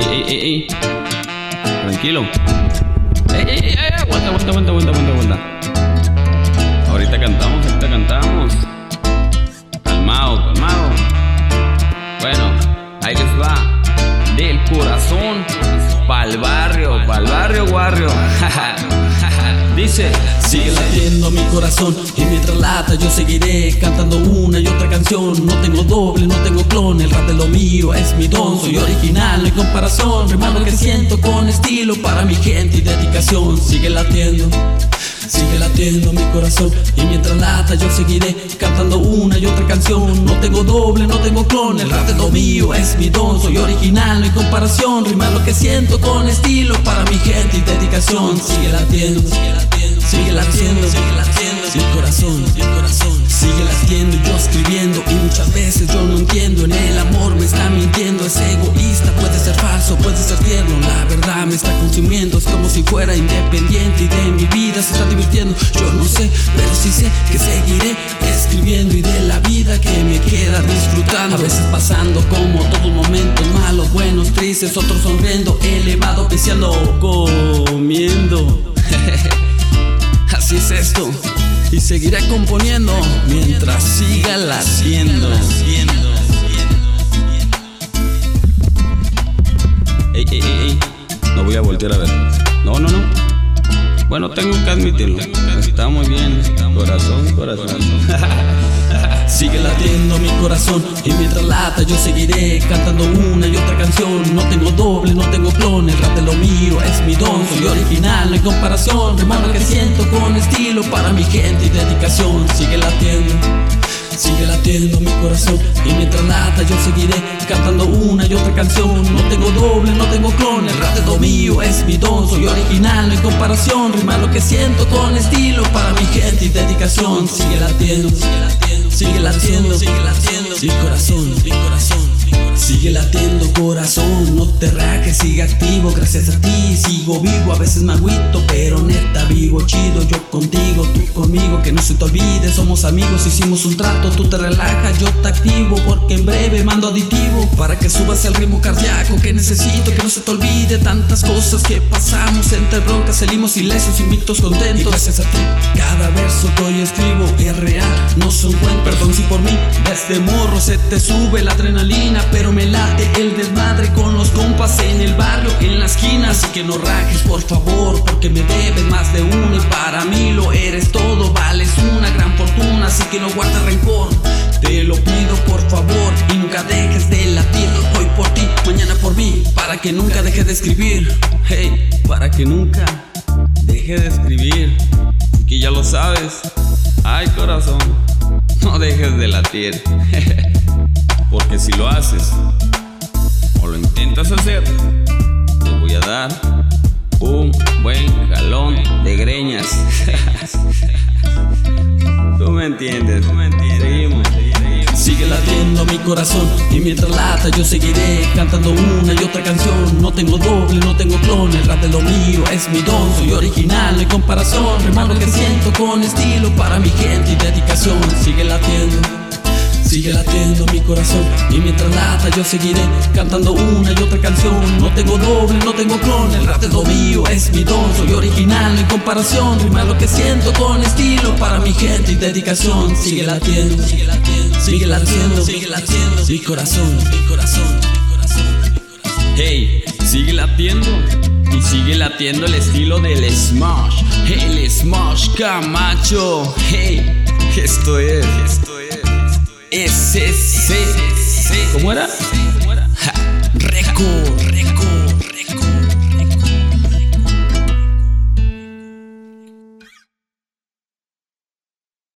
ey, ey, ey, ey. Tranquilo. Ey, ey, ey, ey, aguanta, aguanta, aguanta, aguanta, aguanta, aguanta. Ahorita cantamos, ahorita cantamos. Calmado, calmado. Bueno, ahí les va. Del corazón pa'l barrio, pa'l barrio, barrio. Dice, Sigue latiendo mi corazón y mientras lata yo seguiré cantando una y otra canción. No tengo doble, no tengo clon, el rap de lo mío es mi don. Soy original, no hay comparación. Rimando lo que siento con estilo para mi gente y dedicación. Sigue latiendo. Sigue latiendo mi corazón y mientras lata yo seguiré cantando una y otra canción. No tengo doble, no tengo clon, el rap de lo mío es mi don. Soy original, no hay comparación. Rima lo que siento con estilo para mi gente y dedicación. Sigue latiendo, sigue latiendo, sigue latiendo, sigue latiendo. Mi corazón, mi corazón sigue latiendo y yo escribiendo y muchas veces yo no entiendo. En el amor me está mintiendo, es egoísta, puede ser falso, puede ser tierno. La verdad me está consumiendo, es como si fuera independiente y de mi vida se está divirtiendo. Yo no sé, pero sí sé que seguiré escribiendo y de la vida que me queda disfrutando. A veces pasando como todos momentos malos, buenos, tristes, otros sonriendo, elevado, deseando, comiendo. Seguiré componiendo mientras siga latiendo. ey, ey, ey, ey. No voy a voltear a ver. No, no, no. Bueno, tengo que admitirlo. Está muy bien. Corazón, corazón. Sigue latiendo mi corazón y mientras lata yo seguiré cantando una y otra canción. No tengo doble, no tengo clon, el rap de lo mío es mi don. Soy original, hay comparación. Lo que siento con estilo para mi gente y dedicación. Sigue latiendo. Sigue latiendo mi corazón y mientras lata yo seguiré cantando una y otra canción. No tengo doble, no tengo clon, el rap de lo mío es mi don. Soy original, hay comparación. Rima lo que siento con estilo para mi gente y dedicación. Sigue latiendo, sigue latiendo, sigue latiendo, sigue latiendo. Mi corazón, mi corazón. Sigue latiendo corazón, no te rajes, sigue activo, gracias a ti sigo vivo, a veces me agüito, pero neta vivo chido, yo contigo, tú conmigo, que no se te olvide, somos amigos, hicimos un trato, tú te relajas, yo te activo, porque en breve mando aditivo, para que subas el ritmo cardíaco que necesito, que no se te olvide tantas cosas que pasamos, entre broncas salimos ilesos, invictos, contentos, y gracias a ti, cada verso que hoy escribo es real, no son cuentos, perdón si por mí, desde morro se te sube la adrenalina, pero me late el desmadre con los compas en el barrio, en la esquina. Así que no rajes, por favor, porque me debes más de uno y para mí lo eres todo. Vales una gran fortuna, así que no guardes rencor. Te lo pido por favor y nunca dejes de latir. Hoy por ti, mañana por mí, para que nunca deje de escribir. Hey, para que nunca deje de escribir. Que ya lo sabes. Ay, corazón. No dejes de latir. Porque si lo haces o lo intentas hacer, te voy a dar un buen jalón de greñas. Tú me entiendes, tú me entiendes. Sigue latiendo mi corazón y mientras lata yo seguiré cantando una y otra canción. No tengo doble, no tengo clon, el rap de lo mío es mi don. Soy original, no hay comparación. Lo que siento con estilo para mi gente y dedicación. Sigue latiendo. Sigue latiendo mi corazón y mientras lata yo seguiré cantando una y otra canción. No tengo doble, no tengo clon, el rap de lo mío es mi don. Soy original, hay comparación. Rima lo que siento con estilo para mi gente y dedicación. Sigue latiendo, sigue latiendo, sigue latiendo, sigue latiendo. Mi corazón, mi corazón, mi corazón. Hey, sigue latiendo y sigue latiendo el estilo del Smash. El Smash Camacho. Hey, es. Esto es. SC. ¿Cómo era? Ja, Record.